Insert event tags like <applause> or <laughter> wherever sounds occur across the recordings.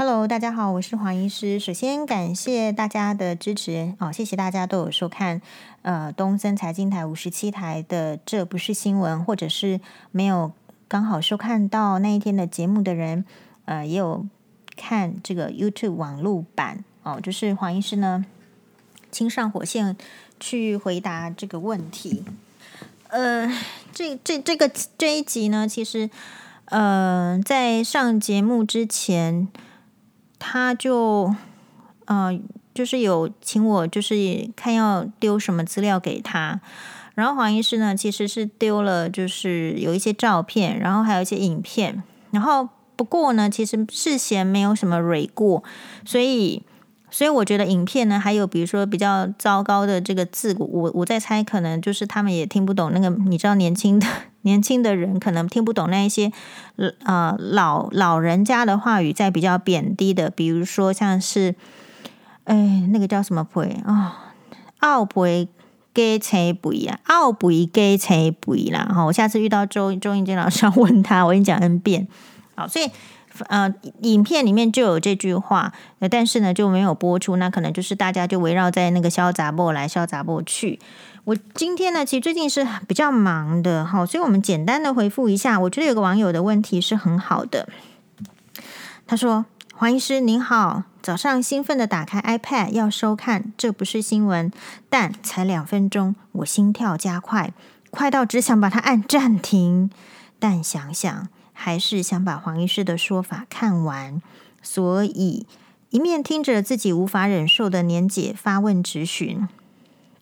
Hello，大家好，我是黄医师。首先感谢大家的支持哦，谢谢大家都有收看呃东森财经台五十七台的《这不是新闻》，或者是没有刚好收看到那一天的节目的人，呃，也有看这个 YouTube 网络版哦，就是黄医师呢亲上火线去回答这个问题。呃，这这这个这一集呢，其实呃在上节目之前。他就，呃，就是有请我，就是看要丢什么资料给他。然后黄医师呢，其实是丢了，就是有一些照片，然后还有一些影片。然后不过呢，其实事先没有什么蕊过，所以，所以我觉得影片呢，还有比如说比较糟糕的这个字，我我在猜，可能就是他们也听不懂那个，你知道，年轻的。年轻的人可能听不懂那一些，呃，老老人家的话语，在比较贬低的，比如说像是，哎，那个叫什么鬼啊？奥赔给钱不一样，奥赔给钱不一样。哈，我下次遇到周周英杰老师要问他，我跟你讲 N 遍。好，所以呃，影片里面就有这句话，但是呢就没有播出，那可能就是大家就围绕在那个萧杂某来萧杂某去。我今天呢，其实最近是比较忙的，哈，所以我们简单的回复一下。我觉得有个网友的问题是很好的，他说：“黄医师您好，早上兴奋的打开 iPad 要收看，这不是新闻，但才两分钟，我心跳加快，快到只想把它按暂停，但想想还是想把黄医师的说法看完，所以一面听着自己无法忍受的年姐发问质询。”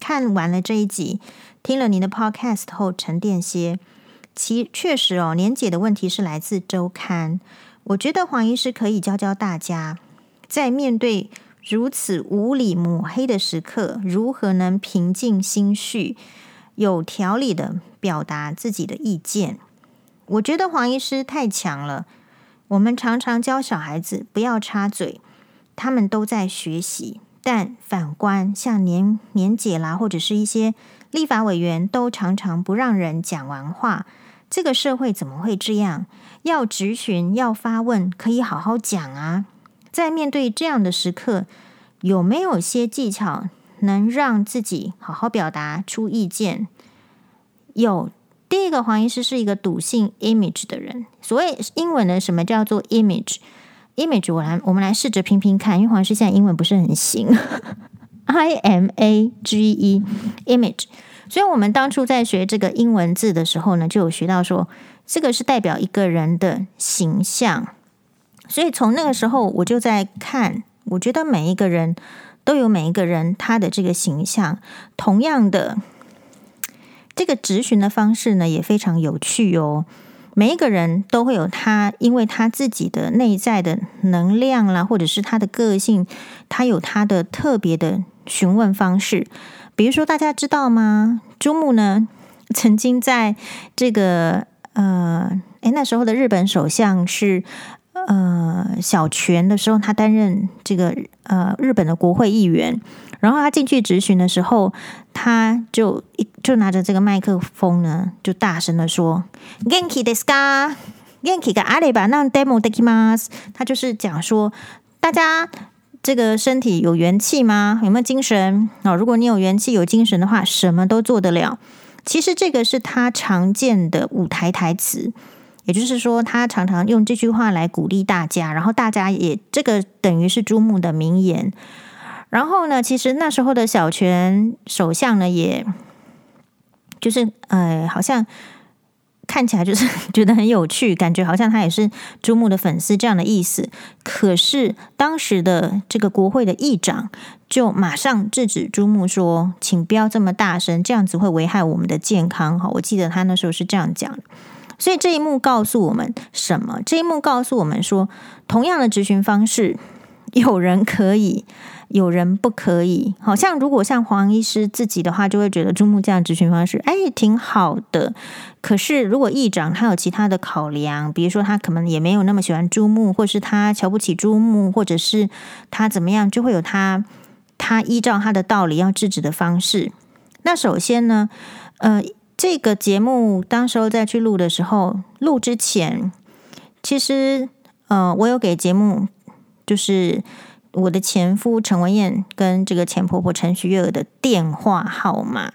看完了这一集，听了您的 podcast 后沉淀些。其确实哦，年姐的问题是来自周刊。我觉得黄医师可以教教大家，在面对如此无理抹黑的时刻，如何能平静心绪，有条理的表达自己的意见。我觉得黄医师太强了。我们常常教小孩子不要插嘴，他们都在学习。但反观像年年姐啦，或者是一些立法委员，都常常不让人讲完话。这个社会怎么会这样？要质询，要发问，可以好好讲啊。在面对这样的时刻，有没有些技巧能让自己好好表达出意见？有。第一个，黄医师是一个笃信 image 的人。所谓英文的什么叫做 image？image，我来，我们来试着拼拼看，因为黄医师现在英文不是很行。<laughs> I M A G E，image。所以，我们当初在学这个英文字的时候呢，就有学到说，这个是代表一个人的形象。所以，从那个时候我就在看，我觉得每一个人都有每一个人他的这个形象。同样的，这个质询的方式呢，也非常有趣哦。每一个人都会有他，因为他自己的内在的能量啦，或者是他的个性，他有他的特别的询问方式。比如说，大家知道吗？朱木呢，曾经在这个呃，诶，那时候的日本首相是呃小泉的时候，他担任这个呃日本的国会议员。然后他进去质询的时候，他就一就拿着这个麦克风呢，就大声的说：“Ganki desu ka？Genki ga areba na demo dekimas。”他就是讲说，大家这个身体有元气吗？有没有精神？哦，如果你有元气、有精神的话，什么都做得了。其实这个是他常见的舞台台词，也就是说，他常常用这句话来鼓励大家，然后大家也这个等于是朱木的名言。然后呢，其实那时候的小泉首相呢，也就是呃，好像看起来就是 <laughs> 觉得很有趣，感觉好像他也是朱木的粉丝这样的意思。可是当时的这个国会的议长就马上制止朱木说：“请不要这么大声，这样子会危害我们的健康。”哈，我记得他那时候是这样讲。所以这一幕告诉我们什么？这一幕告诉我们说，同样的执行方式，<laughs> 有人可以。有人不可以，好像如果像黄医师自己的话，就会觉得朱木这样执行方式，哎，挺好的。可是如果议长他有其他的考量，比如说他可能也没有那么喜欢朱木，或是他瞧不起朱木，或者是他怎么样，就会有他他依照他的道理要制止的方式。那首先呢，呃，这个节目当时候再去录的时候，录之前，其实呃，我有给节目。就是我的前夫陈文彦跟这个前婆婆陈徐月儿的电话号码。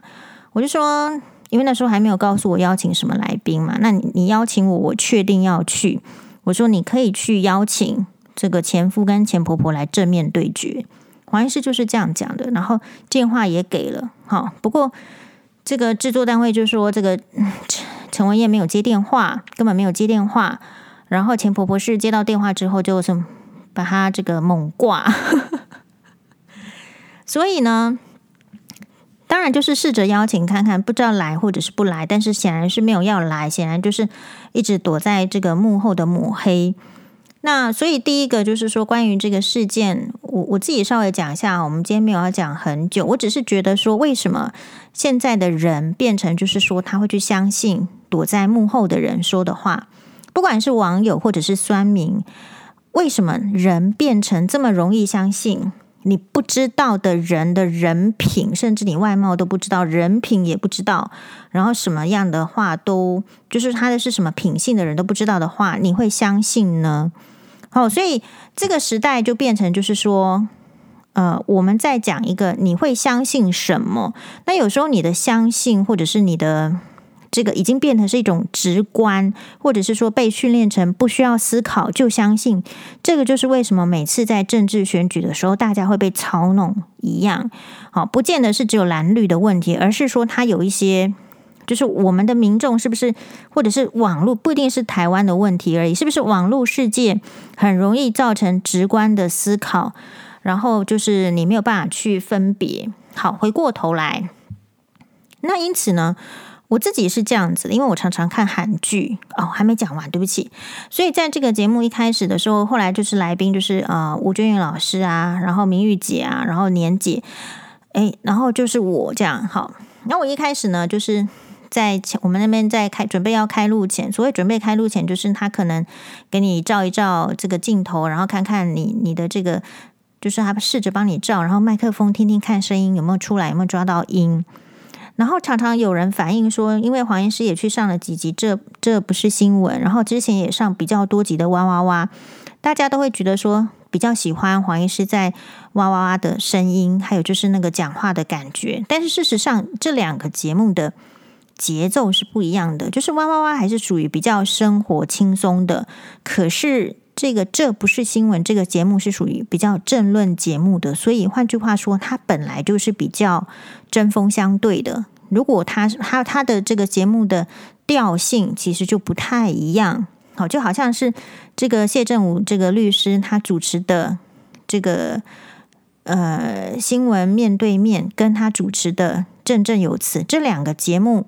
我就说，因为那时候还没有告诉我邀请什么来宾嘛，那你你邀请我，我确定要去。我说你可以去邀请这个前夫跟前婆婆来正面对决。黄医师就是这样讲的，然后电话也给了。好，不过这个制作单位就说这个 <sighs> 陈文彦没有接电话，根本没有接电话。然后前婆婆是接到电话之后，就是把他这个猛挂。<laughs> 所以呢，当然就是试着邀请看看，不知道来或者是不来，但是显然是没有要来，显然就是一直躲在这个幕后的抹黑。那所以第一个就是说，关于这个事件，我我自己稍微讲一下。我们今天没有要讲很久，我只是觉得说，为什么现在的人变成就是说，他会去相信躲在幕后的人说的话。不管是网友或者是酸民，为什么人变成这么容易相信你不知道的人的人品，甚至你外貌都不知道，人品也不知道，然后什么样的话都就是他的是什么品性的人都不知道的话，你会相信呢？好，所以这个时代就变成就是说，呃，我们在讲一个你会相信什么？那有时候你的相信或者是你的。这个已经变成是一种直观，或者是说被训练成不需要思考就相信。这个就是为什么每次在政治选举的时候，大家会被操弄一样。好，不见得是只有蓝绿的问题，而是说它有一些，就是我们的民众是不是，或者是网络不一定是台湾的问题而已，是不是网络世界很容易造成直观的思考，然后就是你没有办法去分别。好，回过头来，那因此呢？我自己是这样子的，因为我常常看韩剧哦，还没讲完，对不起。所以在这个节目一开始的时候，后来就是来宾就是呃吴娟云老师啊，然后明玉姐啊，然后年姐，诶，然后就是我这样。好，那我一开始呢，就是在前我们那边在开准备要开录前，所谓准备开录前，就是他可能给你照一照这个镜头，然后看看你你的这个，就是他试着帮你照，然后麦克风听听看声音有没有出来，有没有抓到音。然后常常有人反映说，因为黄医师也去上了几集，这这不是新闻。然后之前也上比较多集的哇哇哇，大家都会觉得说比较喜欢黄医师在哇哇哇的声音，还有就是那个讲话的感觉。但是事实上，这两个节目的节奏是不一样的，就是哇哇哇还是属于比较生活轻松的，可是。这个这不是新闻，这个节目是属于比较政论节目的，所以换句话说，它本来就是比较针锋相对的。如果它它它的这个节目的调性其实就不太一样，好，就好像是这个谢振武这个律师他主持的这个呃新闻面对面，跟他主持的振振有词这两个节目。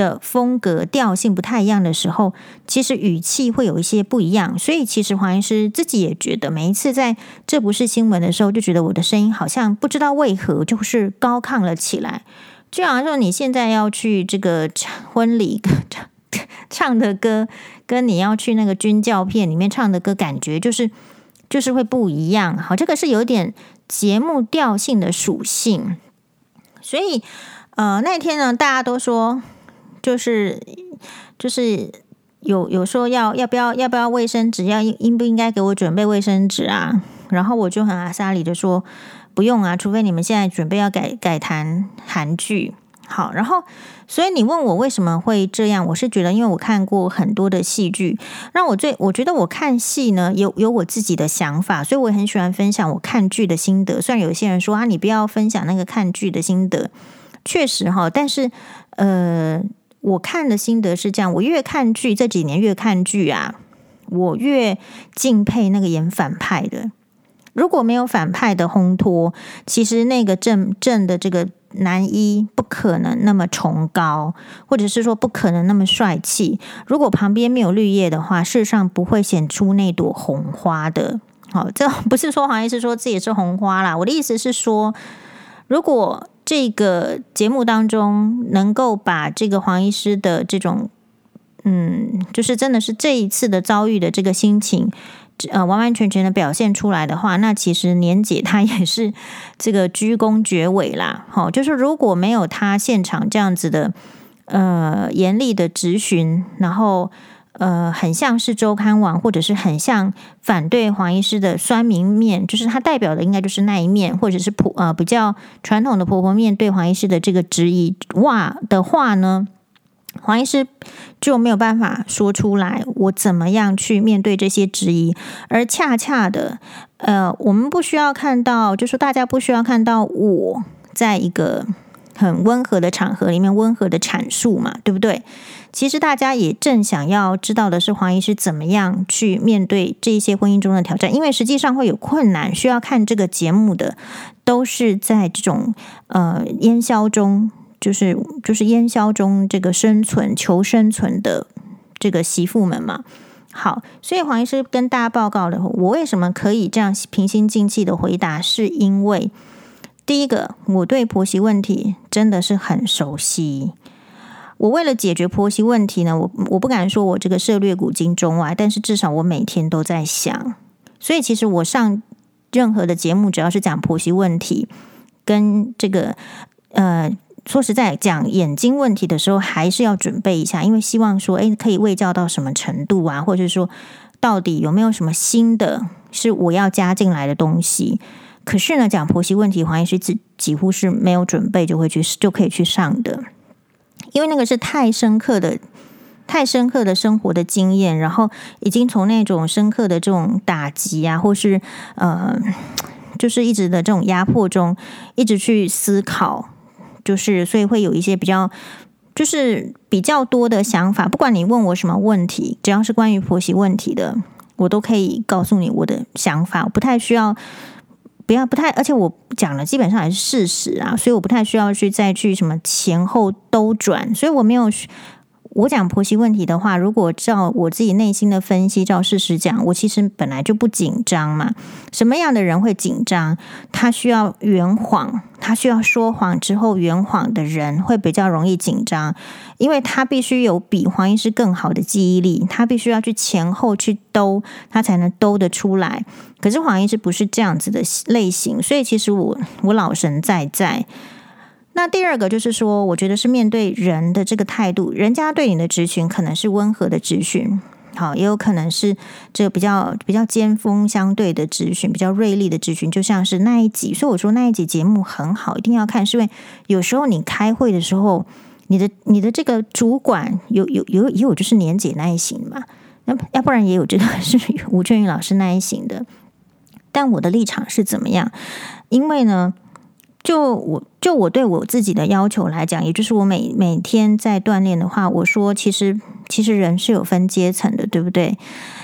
的风格调性不太一样的时候，其实语气会有一些不一样。所以，其实黄医师自己也觉得，每一次在这不是新闻的时候，就觉得我的声音好像不知道为何就是高亢了起来，就好像说你现在要去这个婚礼唱唱的歌，跟你要去那个军教片里面唱的歌，感觉就是就是会不一样。好，这个是有点节目调性的属性。所以，呃，那天呢，大家都说。就是就是有有说要要不要要不要卫生纸，要应不应该给我准备卫生纸啊？然后我就很阿莎里的说不用啊，除非你们现在准备要改改谈韩剧。好，然后所以你问我为什么会这样，我是觉得因为我看过很多的戏剧，让我最我觉得我看戏呢有有我自己的想法，所以我很喜欢分享我看剧的心得。虽然有些人说啊，你不要分享那个看剧的心得，确实哈，但是呃。我看的心得是这样：我越看剧，这几年越看剧啊，我越敬佩那个演反派的。如果没有反派的烘托，其实那个正正的这个男一不可能那么崇高，或者是说不可能那么帅气。如果旁边没有绿叶的话，事实上不会显出那朵红花的。好，这 <laughs> 不是说黄医师说自己是红花啦。我的意思是说，如果这个节目当中，能够把这个黄医师的这种，嗯，就是真的是这一次的遭遇的这个心情，呃，完完全全的表现出来的话，那其实年姐她也是这个鞠躬绝尾啦。<laughs> 好，就是如果没有她现场这样子的，呃，严厉的质询，然后呃，很像是周刊网，或者是很像反对黄医师的酸民面，就是他代表的应该就是那一面，或者是婆呃比较传统的婆婆面对黄医师的这个质疑哇的话呢，黄医师就没有办法说出来，我怎么样去面对这些质疑，而恰恰的，呃，我们不需要看到，就是大家不需要看到我在一个很温和的场合里面温和的阐述嘛，对不对？其实大家也正想要知道的是，黄医师怎么样去面对这些婚姻中的挑战，因为实际上会有困难，需要看这个节目的都是在这种呃烟消中，就是就是烟消中这个生存求生存的这个媳妇们嘛。好，所以黄医师跟大家报告了，我为什么可以这样平心静气的回答，是因为第一个，我对婆媳问题真的是很熟悉。我为了解决婆媳问题呢，我我不敢说我这个涉略古今中外，但是至少我每天都在想。所以其实我上任何的节目，只要是讲婆媳问题，跟这个呃，说实在讲眼睛问题的时候，还是要准备一下，因为希望说，诶，可以卫教到什么程度啊，或者是说，到底有没有什么新的是我要加进来的东西？可是呢，讲婆媳问题，黄医师几几乎是没有准备就会去就可以去上的。因为那个是太深刻的、太深刻的生活的经验，然后已经从那种深刻的这种打击啊，或是呃，就是一直的这种压迫中，一直去思考，就是所以会有一些比较，就是比较多的想法。不管你问我什么问题，只要是关于婆媳问题的，我都可以告诉你我的想法，我不太需要。不要不太，而且我讲了基本上也是事实啊，所以我不太需要去再去什么前后兜转，所以我没有。我讲婆媳问题的话，如果照我自己内心的分析，照事实讲，我其实本来就不紧张嘛。什么样的人会紧张？他需要圆谎，他需要说谎之后圆谎的人会比较容易紧张，因为他必须有比黄医师更好的记忆力，他必须要去前后去兜，他才能兜得出来。可是黄医师不是这样子的类型，所以其实我我老神在在。那第二个就是说，我觉得是面对人的这个态度，人家对你的质询可能是温和的质询，好，也有可能是这个比较比较尖锋相对的质询，比较锐利的质询，就像是那一集。所以我说那一集节目很好，一定要看，是因为有时候你开会的时候，你的你的这个主管有有有也有就是年姐那一型嘛，那要不然也有这个是吴俊宇老师那一型的。但我的立场是怎么样？因为呢。就我就我对我自己的要求来讲，也就是我每每天在锻炼的话，我说其实其实人是有分阶层的，对不对？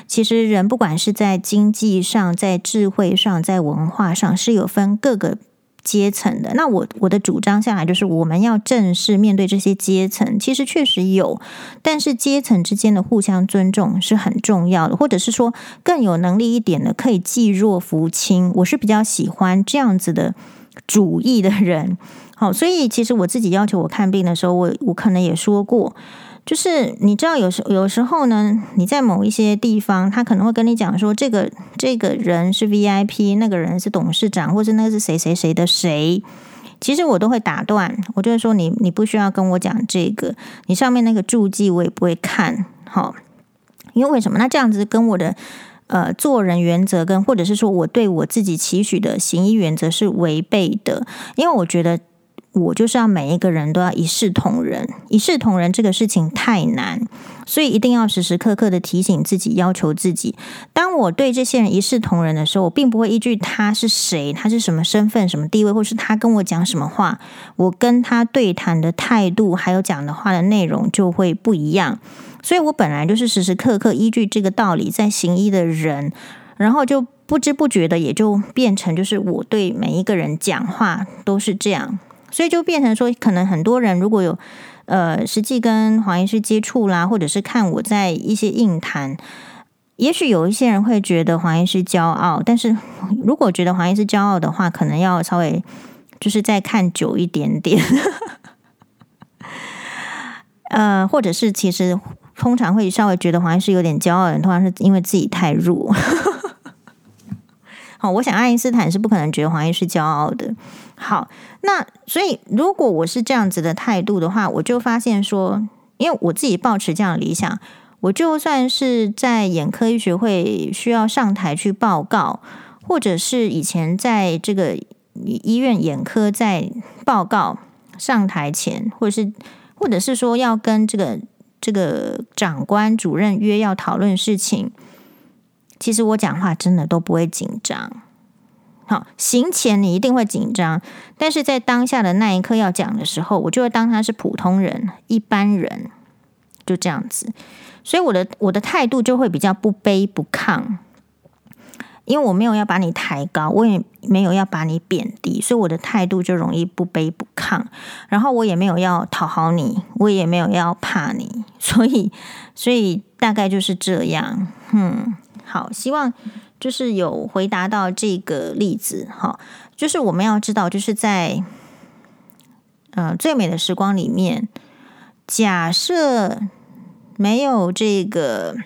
其实人不管是在经济上、在智慧上、在文化上，是有分各个阶层的。那我我的主张下来就是，我们要正视面对这些阶层，其实确实有，但是阶层之间的互相尊重是很重要的，或者是说更有能力一点的，可以济弱扶轻。我是比较喜欢这样子的。主义的人，<laughs> 好，所以其实我自己要求我看病的时候，我我可能也说过，就是你知道，有时有时候呢，你在某一些地方，他可能会跟你讲说，这个这个人是 VIP，那个人是董事长，或者那个是谁谁谁的谁，其实我都会打断，我就会说你你不需要跟我讲这个，你上面那个注记我也不会看，好，因为为什么？那这样子跟我的。呃，做人原则跟或者是说我对我自己期许的行医原则是违背的，因为我觉得我就是要每一个人都要一视同仁，一视同仁这个事情太难，所以一定要时时刻刻的提醒自己，要求自己。当我对这些人一视同仁的时候，我并不会依据他是谁，他是什么身份、什么地位，或是他跟我讲什么话，我跟他对谈的态度还有讲的话的内容就会不一样。所以我本来就是时时刻刻依据这个道理在行医的人，然后就不知不觉的也就变成就是我对每一个人讲话都是这样，所以就变成说，可能很多人如果有呃实际跟黄医师接触啦，或者是看我在一些硬谈，也许有一些人会觉得黄医师骄傲，但是如果觉得黄医师骄傲的话，可能要稍微就是再看久一点点，<laughs> 呃，或者是其实。通常会稍微觉得黄医师有点骄傲的人，通常是因为自己太弱。<laughs> 好，我想爱因斯坦是不可能觉得黄医师骄傲的。好，那所以如果我是这样子的态度的话，我就发现说，因为我自己抱持这样理想，我就算是在眼科医学会需要上台去报告，或者是以前在这个医院眼科在报告上台前，或者是或者是说要跟这个这个长官主任约要讨论事情，其实我讲话真的都不会紧张。好，行前你一定会紧张，但是在当下的那一刻要讲的时候，我就会当他是普通人、一般人，就这样子。所以我的我的态度就会比较不卑不亢，因为我没有要把你抬高，我也没有要把你贬低，所以我的态度就容易不卑不亢。然后我也没有要讨好你，我也没有要怕你，所以所以大概就是这样。嗯，好，希望。就是有回答到这个例子哈，就是我们要知道，就是在呃最美的时光里面，假设没有这个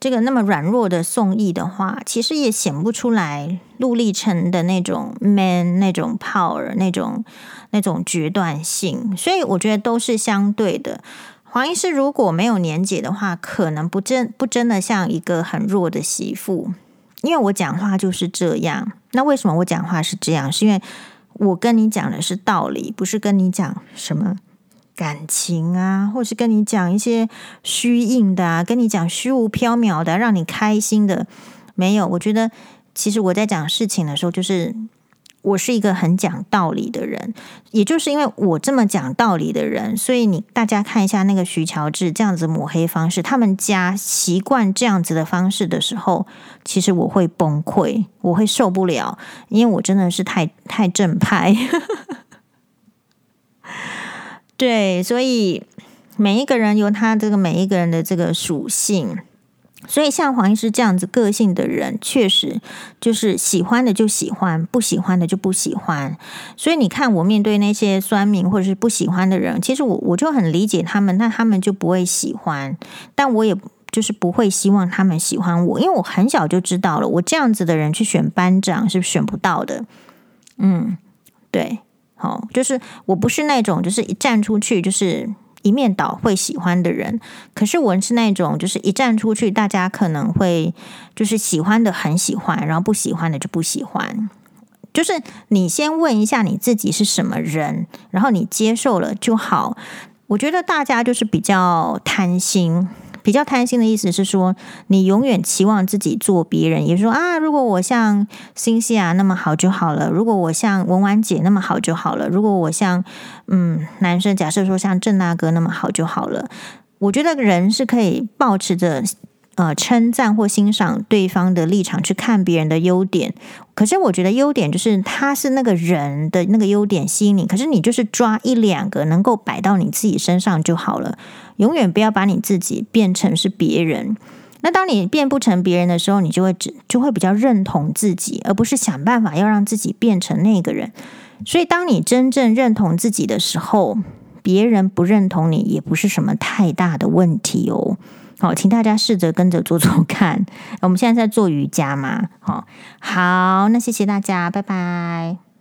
这个那么软弱的宋軼的话，其实也显不出来陆励成的那种 man 那种 power 那种那种决断性，所以我觉得都是相对的。黄医师如果没有年节的话，可能不真不真的像一个很弱的媳妇，因为我讲话就是这样。那为什么我讲话是这样？是因为我跟你讲的是道理，不是跟你讲什么感情啊，或是跟你讲一些虚应的啊，跟你讲虚无缥缈的，让你开心的。没有，我觉得其实我在讲事情的时候，就是。我是一个很讲道理的人，也就是因为我这么讲道理的人，所以你大家看一下那个徐乔治这样子抹黑方式，他们家习惯这样子的方式的时候，其实我会崩溃，我会受不了，因为我真的是太太正派。<laughs> 对，所以每一个人有他这个每一个人的这个属性。所以，像黄医师这样子个性的人，确实就是喜欢的就喜欢，不喜欢的就不喜欢。所以，你看我面对那些酸民或者是不喜欢的人，其实我我就很理解他们，那他们就不会喜欢。但我也就是不会希望他们喜欢我，因为我很小就知道了，我这样子的人去选班长是选不到的。嗯，对，好，就是我不是那种就是一站出去就是。一面倒会喜欢的人，可是我是那种，就是一站出去，大家可能会就是喜欢的很喜欢，然后不喜欢的就不喜欢。就是你先问一下你自己是什么人，然后你接受了就好。我觉得大家就是比较贪心。比较贪心的意思是说，你永远期望自己做别人，也就是说啊，如果我像新西亚那么好就好了；如果我像文婉姐那么好就好了；如果我像嗯男生，假设说像郑大哥那么好就好了。我觉得人是可以保持着。呃，称赞或欣赏对方的立场去看别人的优点，可是我觉得优点就是他是那个人的那个优点吸引你，可是你就是抓一两个能够摆到你自己身上就好了，永远不要把你自己变成是别人。那当你变不成别人的时候，你就会只就会比较认同自己，而不是想办法要让自己变成那个人。所以，当你真正认同自己的时候，别人不认同你也不是什么太大的问题哦。好，请大家试着跟着做做看。<laughs> 我们现在在做瑜伽嘛？好，好，那谢谢大家，拜拜。